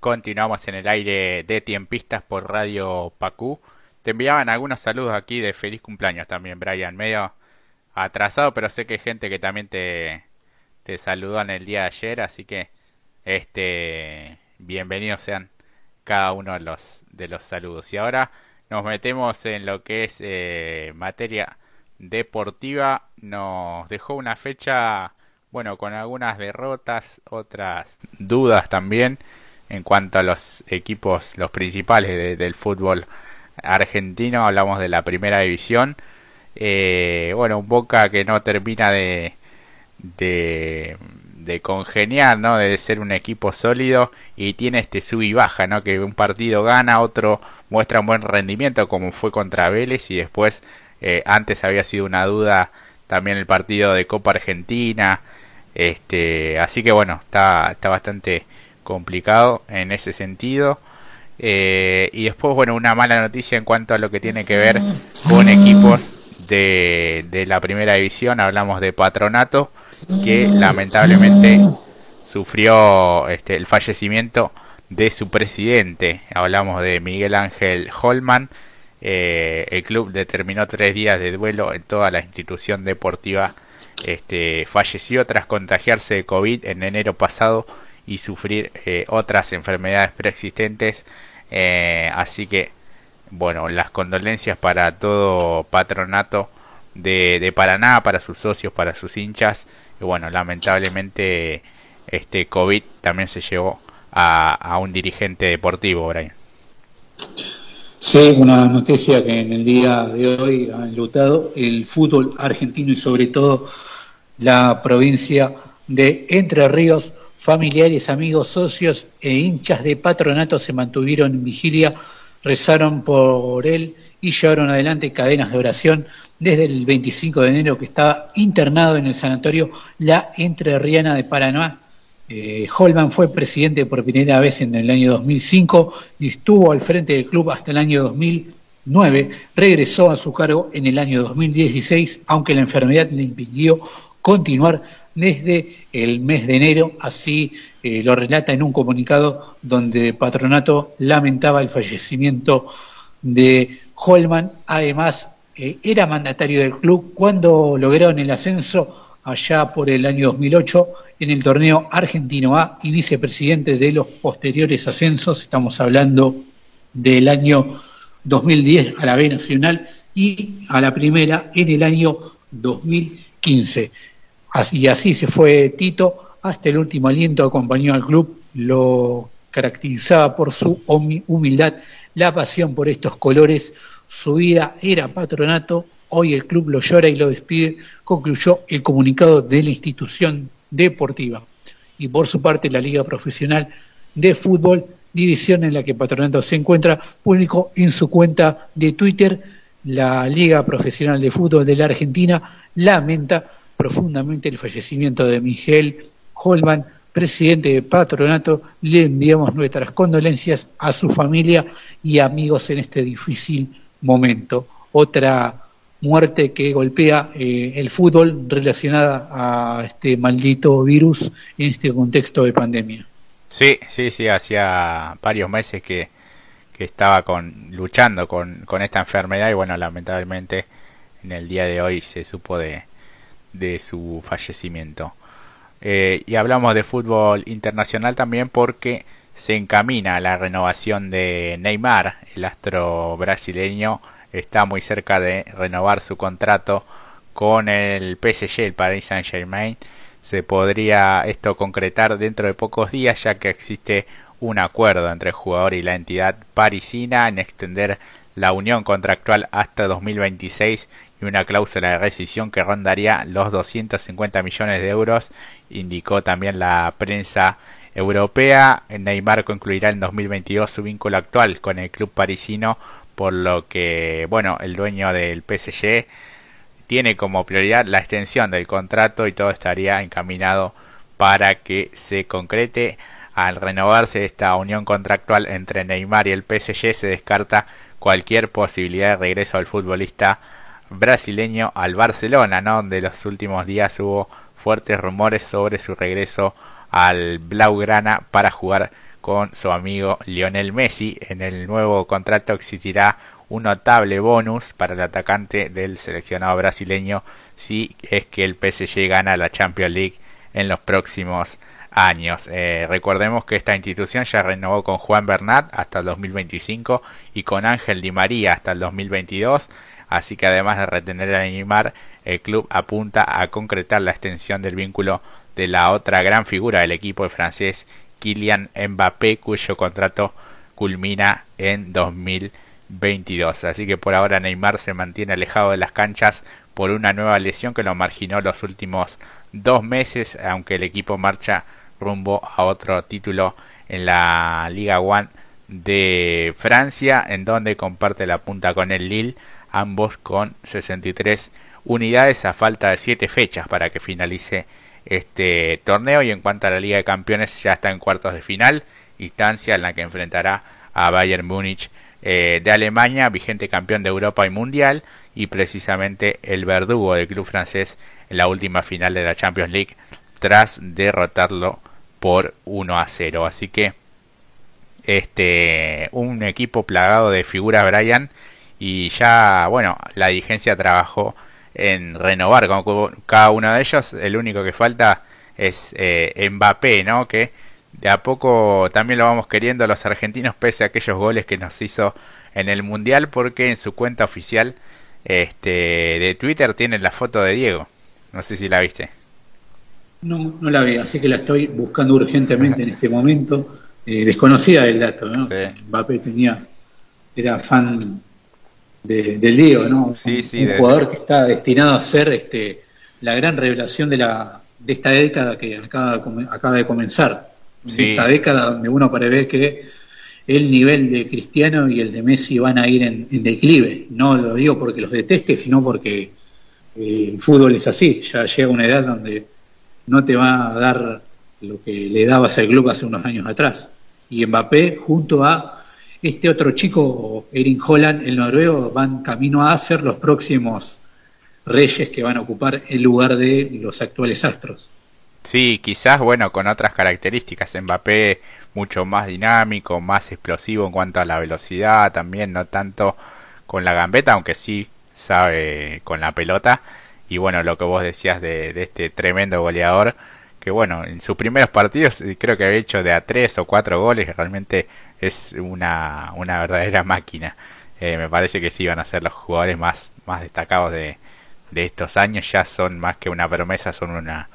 Continuamos en el aire de Tiempistas por Radio Pacú. Te enviaban algunos saludos aquí de feliz cumpleaños también, Brian. Medio atrasado, pero sé que hay gente que también te, te saludó en el día de ayer, así que este bienvenidos sean cada uno de los, de los saludos. Y ahora nos metemos en lo que es eh, materia deportiva. Nos dejó una fecha, bueno, con algunas derrotas, otras dudas también en cuanto a los equipos, los principales del fútbol argentino, hablamos de la primera división. Eh, bueno, un Boca que no termina de, de, congeniar, ¿no? De ser un equipo sólido y tiene este sub y baja, ¿no? Que un partido gana, otro muestra un buen rendimiento como fue contra Vélez y después eh, antes había sido una duda también el partido de Copa Argentina. Este, así que bueno, está, está bastante complicado en ese sentido. Eh, y después, bueno, una mala noticia en cuanto a lo que tiene que ver con equipos de, de la primera división. Hablamos de Patronato, que lamentablemente sufrió este, el fallecimiento de su presidente. Hablamos de Miguel Ángel Holman. Eh, el club determinó tres días de duelo en toda la institución deportiva. Este, falleció tras contagiarse de COVID en enero pasado y sufrir eh, otras enfermedades preexistentes. Eh, así que, bueno, las condolencias para todo patronato de, de, Paraná, para sus socios, para sus hinchas. Y bueno, lamentablemente este COVID también se llevó a, a un dirigente deportivo, Brian. Sí, una noticia que en el día de hoy ha enlutado el fútbol argentino y sobre todo la provincia de Entre Ríos Familiares, amigos, socios e hinchas de patronato se mantuvieron en vigilia, rezaron por él y llevaron adelante cadenas de oración desde el 25 de enero que estaba internado en el sanatorio La Entrerriana de Paraná. Eh, Holman fue presidente por primera vez en el año 2005 y estuvo al frente del club hasta el año 2009. Regresó a su cargo en el año 2016, aunque la enfermedad le impidió continuar desde el mes de enero, así eh, lo relata en un comunicado donde Patronato lamentaba el fallecimiento de Holman, además eh, era mandatario del club cuando lograron el ascenso allá por el año 2008 en el torneo Argentino A y vicepresidente de los posteriores ascensos, estamos hablando del año 2010 a la B Nacional y a la primera en el año 2015. Y así se fue Tito, hasta el último aliento acompañó al club, lo caracterizaba por su humildad, la pasión por estos colores, su vida era patronato, hoy el club lo llora y lo despide, concluyó el comunicado de la institución deportiva. Y por su parte la Liga Profesional de Fútbol, división en la que Patronato se encuentra, publicó en su cuenta de Twitter, la Liga Profesional de Fútbol de la Argentina lamenta profundamente el fallecimiento de Miguel Holman, presidente de Patronato. Le enviamos nuestras condolencias a su familia y amigos en este difícil momento. Otra muerte que golpea eh, el fútbol relacionada a este maldito virus en este contexto de pandemia. Sí, sí, sí, hacía varios meses que, que estaba con, luchando con, con esta enfermedad y bueno, lamentablemente en el día de hoy se supo de, de su fallecimiento. Eh, y hablamos de fútbol internacional también porque se encamina la renovación de Neymar, el astro brasileño está muy cerca de renovar su contrato con el PSG, el Paris Saint Germain. Se podría esto concretar dentro de pocos días ya que existe un acuerdo entre el jugador y la entidad parisina en extender la unión contractual hasta 2026 y una cláusula de rescisión que rondaría los 250 millones de euros, indicó también la prensa europea. Neymar concluirá en 2022 su vínculo actual con el club parisino, por lo que, bueno, el dueño del PSG tiene como prioridad la extensión del contrato y todo estaría encaminado para que se concrete. Al renovarse esta unión contractual entre Neymar y el PSG se descarta cualquier posibilidad de regreso al futbolista brasileño al Barcelona, ¿no? donde los últimos días hubo fuertes rumores sobre su regreso al Blaugrana para jugar con su amigo Lionel Messi. En el nuevo contrato existirá un notable bonus para el atacante del seleccionado brasileño si es que el PSG gana la Champions League en los próximos años. Eh, recordemos que esta institución ya renovó con Juan Bernat hasta el 2025 y con Ángel Di María hasta el 2022. Así que además de retener a Neymar, el club apunta a concretar la extensión del vínculo de la otra gran figura del equipo francés, Kylian Mbappé, cuyo contrato culmina en 2022. Así que por ahora Neymar se mantiene alejado de las canchas por una nueva lesión que lo marginó los últimos dos meses, aunque el equipo marcha rumbo a otro título en la Liga One de Francia, en donde comparte la punta con el Lille, ambos con 63 unidades a falta de 7 fechas para que finalice este torneo y en cuanto a la Liga de Campeones ya está en cuartos de final, instancia en la que enfrentará a Bayern Múnich eh, de Alemania, vigente campeón de Europa y Mundial, y precisamente el verdugo del club francés en la última final de la Champions League tras derrotarlo por 1 a 0. Así que este un equipo plagado de figuras Brian y ya bueno, la dirigencia trabajó en renovar con cada uno de ellos. El único que falta es eh, Mbappé, ¿no? Que de a poco también lo vamos queriendo los argentinos pese a aquellos goles que nos hizo en el Mundial porque en su cuenta oficial este, de Twitter tiene la foto de Diego. No sé si la viste. No, no la vi, así que la estoy buscando urgentemente en este momento. Eh, desconocida del dato, ¿no? Mbappé tenía, era fan del Diego, ¿no? Sí, sí, un jugador que está destinado a ser este, la gran revelación de, la, de esta década que acaba, acaba de comenzar. Esta década donde uno prevé que el nivel de Cristiano y el de Messi van a ir en, declive. No lo digo porque los deteste, sino porque eh, el fútbol es así. Ya llega una edad donde no te va a dar lo que le dabas al club hace unos años atrás. Y Mbappé, junto a este otro chico, Erin Holland, el noruego, van camino a ser los próximos reyes que van a ocupar el lugar de los actuales astros. Sí, quizás, bueno, con otras características. Mbappé mucho más dinámico, más explosivo en cuanto a la velocidad, también no tanto con la gambeta, aunque sí sabe con la pelota. Y bueno, lo que vos decías de, de este tremendo goleador, que bueno, en sus primeros partidos eh, creo que había hecho de a tres o cuatro goles, realmente es una, una verdadera máquina. Eh, me parece que sí van a ser los jugadores más, más destacados de, de estos años, ya son más que una promesa, son una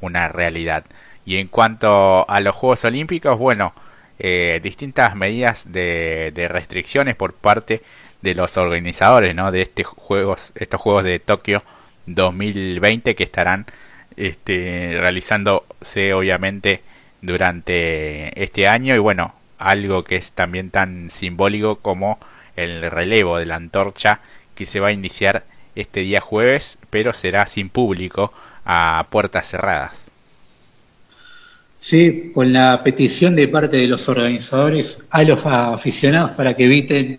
una realidad. Y en cuanto a los Juegos Olímpicos, bueno, eh, distintas medidas de, de, restricciones por parte de los organizadores ¿no? de este juegos, estos Juegos de Tokio 2020 que estarán este, realizándose obviamente durante este año y bueno, algo que es también tan simbólico como el relevo de la antorcha que se va a iniciar este día jueves, pero será sin público a puertas cerradas. Sí, con la petición de parte de los organizadores a los aficionados para que eviten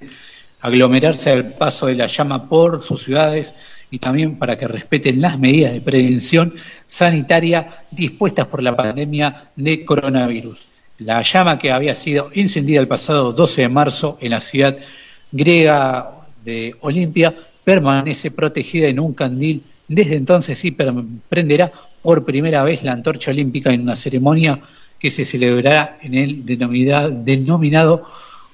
aglomerarse al paso de la llama por sus ciudades y también para que respeten las medidas de prevención sanitaria dispuestas por la pandemia de coronavirus. La llama que había sido encendida el pasado 12 de marzo en la ciudad griega de Olimpia permanece protegida en un candil desde entonces sí prenderá por primera vez la antorcha olímpica en una ceremonia que se celebrará en el denominado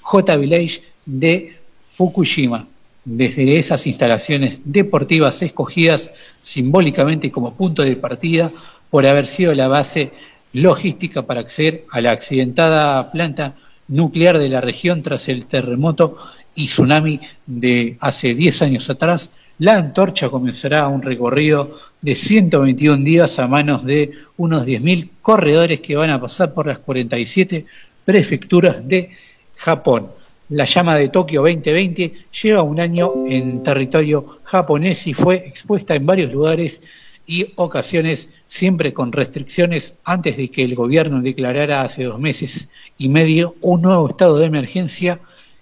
J Village de Fukushima. Desde esas instalaciones deportivas escogidas simbólicamente como punto de partida por haber sido la base logística para acceder a la accidentada planta nuclear de la región tras el terremoto y tsunami de hace 10 años atrás, la antorcha comenzará un recorrido de 121 días a manos de unos 10.000 corredores que van a pasar por las 47 prefecturas de Japón. La llama de Tokio 2020 lleva un año en territorio japonés y fue expuesta en varios lugares y ocasiones, siempre con restricciones, antes de que el gobierno declarara hace dos meses y medio un nuevo estado de emergencia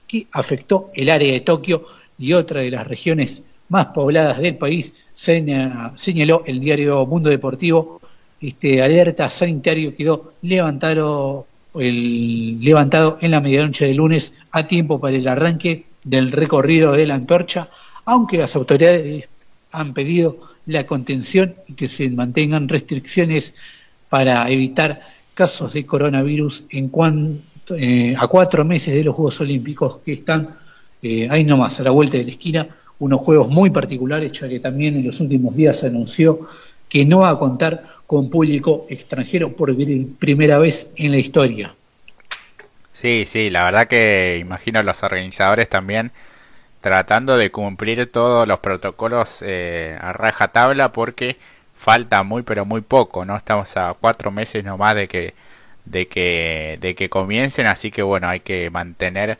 que afectó el área de Tokio y otra de las regiones más pobladas del país, señaló el diario Mundo Deportivo. Este alerta sanitario quedó levantado el, levantado en la medianoche de lunes a tiempo para el arranque del recorrido de la antorcha, aunque las autoridades han pedido la contención y que se mantengan restricciones para evitar casos de coronavirus en cuanto, eh, a cuatro meses de los Juegos Olímpicos que están eh, ahí nomás, a la vuelta de la esquina, unos juegos muy particulares, ya que también en los últimos días se anunció que no va a contar con público extranjero por primera vez en la historia. Sí, sí, la verdad que imagino los organizadores también tratando de cumplir todos los protocolos eh, a raja tabla porque falta muy pero muy poco, ¿no? Estamos a cuatro meses nomás de que de que de que comiencen, así que bueno, hay que mantener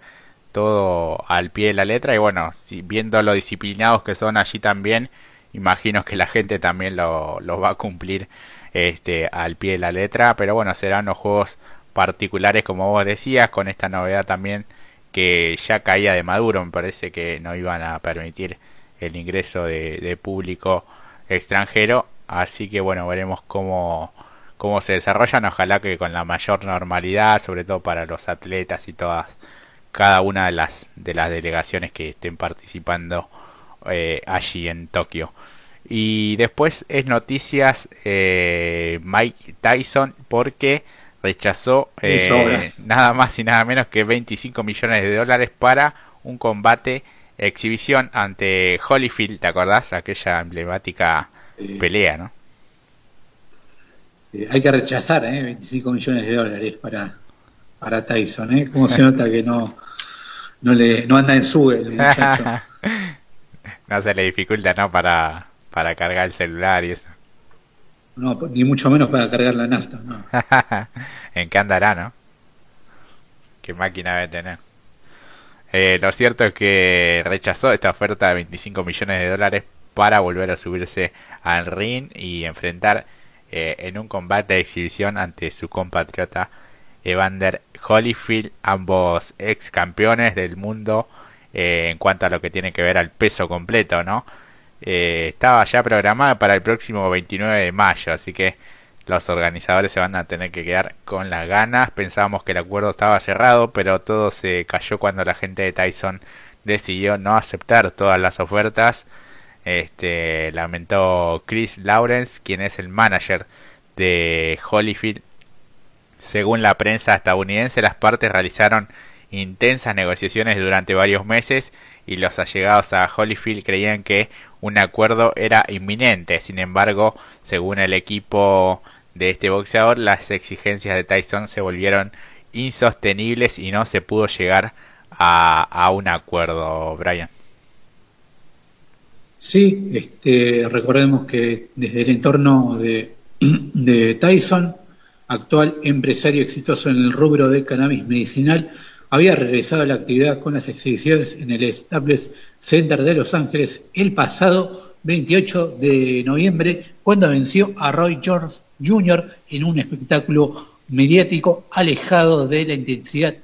todo al pie de la letra y bueno, si, viendo lo disciplinados que son allí también, imagino que la gente también lo, lo va a cumplir este al pie de la letra, pero bueno, serán los juegos particulares como vos decías, con esta novedad también que ya caía de Maduro, me parece que no iban a permitir el ingreso de, público extranjero, así que bueno, veremos cómo, cómo se desarrollan, ojalá que con la mayor normalidad, sobre todo para los atletas y todas, cada una de las, de las delegaciones que estén participando eh, allí en Tokio. Y después es noticias eh, Mike Tyson porque rechazó eh, nada más y nada menos que 25 millones de dólares para un combate exhibición ante Holyfield, ¿te acordás? Aquella emblemática pelea, ¿no? Eh, hay que rechazar, ¿eh? 25 millones de dólares para, para Tyson, ¿eh? Como se nota que no, no, le, no anda en su el muchacho. no se le dificulta, ¿no? Para, para cargar el celular y eso. No, ni mucho menos para cargar la nafta. No. ¿En qué andará, no? ¿Qué máquina debe tener? Eh, lo cierto es que rechazó esta oferta de 25 millones de dólares para volver a subirse al ring y enfrentar eh, en un combate de exhibición ante su compatriota Evander Holyfield, ambos ex campeones del mundo eh, en cuanto a lo que tiene que ver al peso completo, ¿no? Eh, estaba ya programada para el próximo 29 de mayo, así que los organizadores se van a tener que quedar con las ganas. Pensábamos que el acuerdo estaba cerrado, pero todo se cayó cuando la gente de Tyson decidió no aceptar todas las ofertas. Este lamentó Chris Lawrence, quien es el manager de Holyfield. Según la prensa estadounidense, las partes realizaron intensas negociaciones durante varios meses y los allegados a Holyfield creían que un acuerdo era inminente. Sin embargo, según el equipo de este boxeador, las exigencias de Tyson se volvieron insostenibles y no se pudo llegar a, un acuerdo, Brian. Sí, este, recordemos que desde el entorno de, de Tyson, actual empresario exitoso en el rubro de cannabis medicinal, había regresado a la actividad con las exhibiciones en el Staples Center de Los Ángeles el pasado 28 de noviembre, cuando venció a Roy George Jr. en un espectáculo mediático alejado de la intensidad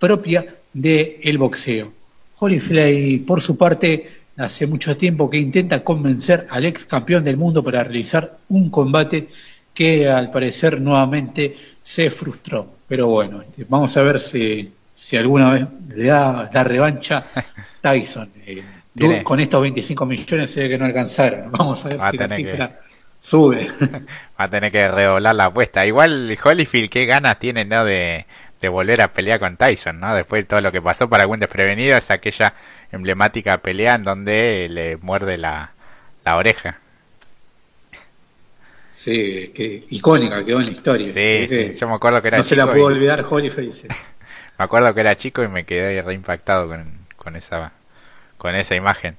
propia del boxeo. Holyfield, por su parte, hace mucho tiempo que intenta convencer al ex campeón del mundo para realizar un combate que al parecer nuevamente se frustró. Pero bueno, este, vamos a ver si si alguna vez le da la revancha Tyson. Eh, con estos 25 millones se ve que no alcanzaron. Vamos a ver si la cifra sube. Va a tener que redoblar la apuesta. Igual Holyfield, qué ganas tiene ¿no? de, volver a pelear con Tyson, ¿no? Después de todo lo que pasó para algún desprevenido, es aquella emblemática pelea en donde le muerde la, la oreja. Sí, que icónica quedó en la historia. Sí, sí, yo me acuerdo que era No se la pudo olvidar Holyfield. Me acuerdo que era chico y me quedé reimpactado con, con esa con esa imagen.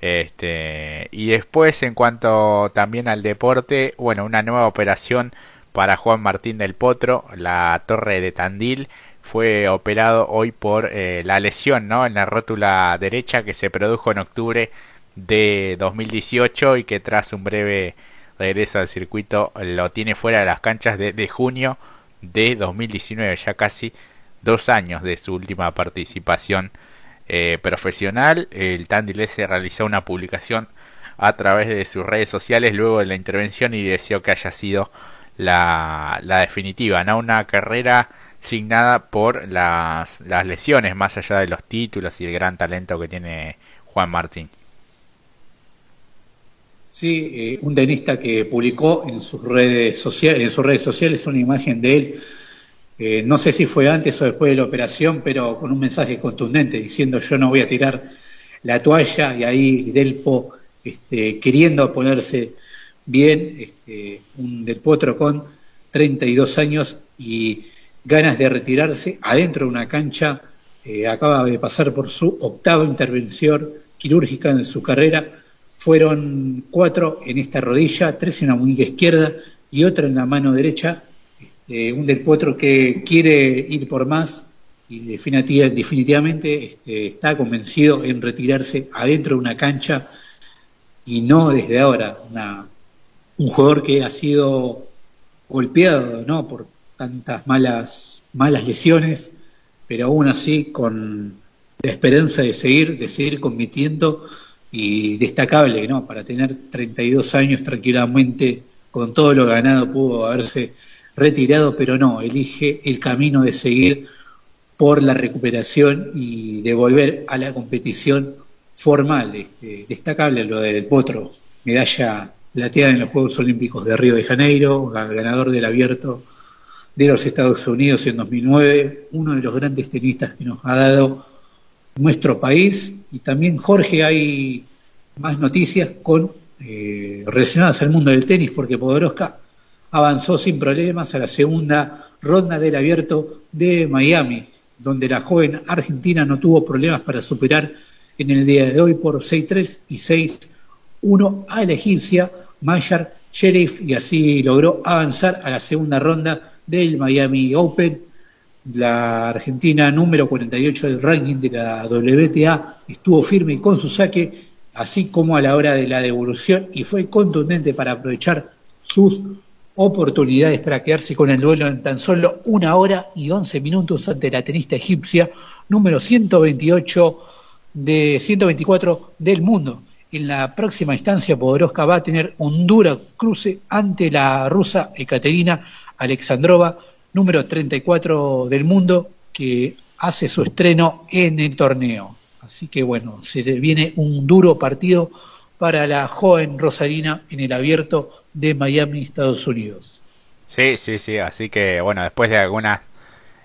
Este, y después en cuanto también al deporte, bueno, una nueva operación para Juan Martín del Potro, la torre de Tandil, fue operado hoy por eh, la lesión ¿no? en la rótula derecha que se produjo en octubre de 2018 y que tras un breve regreso al circuito lo tiene fuera de las canchas desde junio de 2019, ya casi dos años de su última participación eh, profesional. El Tandilese realizó una publicación a través de sus redes sociales luego de la intervención y deseó que haya sido la, la definitiva, ¿no? Una carrera signada por las, las lesiones, más allá de los títulos y el gran talento que tiene Juan Martín. Sí, eh, un tenista que publicó en sus redes sociales, en sus redes sociales una imagen de él, eh, no sé si fue antes o después de la operación, pero con un mensaje contundente diciendo yo no voy a tirar la toalla y ahí Delpo este, queriendo ponerse bien, este, un Del Potro con 32 años y ganas de retirarse adentro de una cancha, eh, acaba de pasar por su octava intervención quirúrgica en su carrera, fueron cuatro en esta rodilla, tres en la muñeca izquierda y otra en la mano derecha, este, un Del Potro que quiere ir por más y definitivamente este, está convencido en retirarse adentro de una cancha y no desde ahora, un jugador que ha sido golpeado ¿no? por tantas malas, malas lesiones, pero aún así con la esperanza de seguir, de seguir compitiendo y destacable, ¿no? Para tener 32 años tranquilamente, con todo lo ganado, pudo haberse retirado, pero no, elige el camino de seguir por la recuperación y de volver a la competición formal. Este, destacable lo del Potro, medalla plateada en los Juegos Olímpicos de Río de Janeiro, ganador del abierto de los Estados Unidos en 2009, uno de los grandes tenistas que nos ha dado nuestro país. Y también, Jorge, hay más noticias con eh, relacionadas al mundo del tenis, porque Podoroska avanzó sin problemas a la segunda ronda del abierto de Miami, donde la joven argentina no tuvo problemas para superar en el día de hoy por 6-3 y 6-1 a la egipcia Mayar Sheriff y así logró avanzar a la segunda ronda del Miami Open. La Argentina número 48 del ranking de la WTA estuvo firme con su saque, así como a la hora de la devolución y fue contundente para aprovechar sus oportunidades para quedarse con el duelo en tan solo una hora y 11 minutos ante la tenista egipcia número 128 de 124 del mundo. En la próxima instancia, Podoroska va a tener un duro cruce ante la rusa Ekaterina Alexandrova, número 34 del mundo, que hace su estreno en el torneo. Así que bueno, se viene un duro partido para la joven Rosarina en el abierto de Miami, Estados Unidos. Sí, sí, sí, así que bueno, después de algunas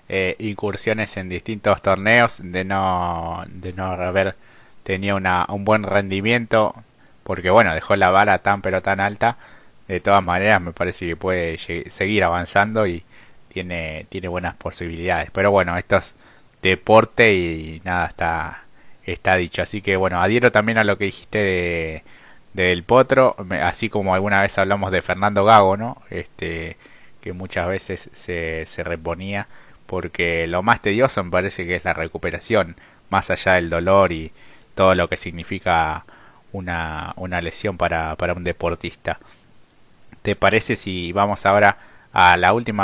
eh, incursiones en distintos torneos, de no, de no haber tenido una, un buen rendimiento, porque bueno, dejó la bala tan pero tan alta, de todas maneras me parece que puede seguir avanzando y tiene, tiene buenas posibilidades. Pero bueno, esto es deporte y nada, está, está dicho. Así que bueno, adhiero también a lo que dijiste de, del Potro, así como alguna vez hablamos de Fernando Gago, ¿no? Este, que muchas veces se, se reponía porque lo más tedioso me parece que es la recuperación, más allá del dolor y todo lo que significa una, una lesión para, para un deportista. ¿Te parece si vamos ahora a la última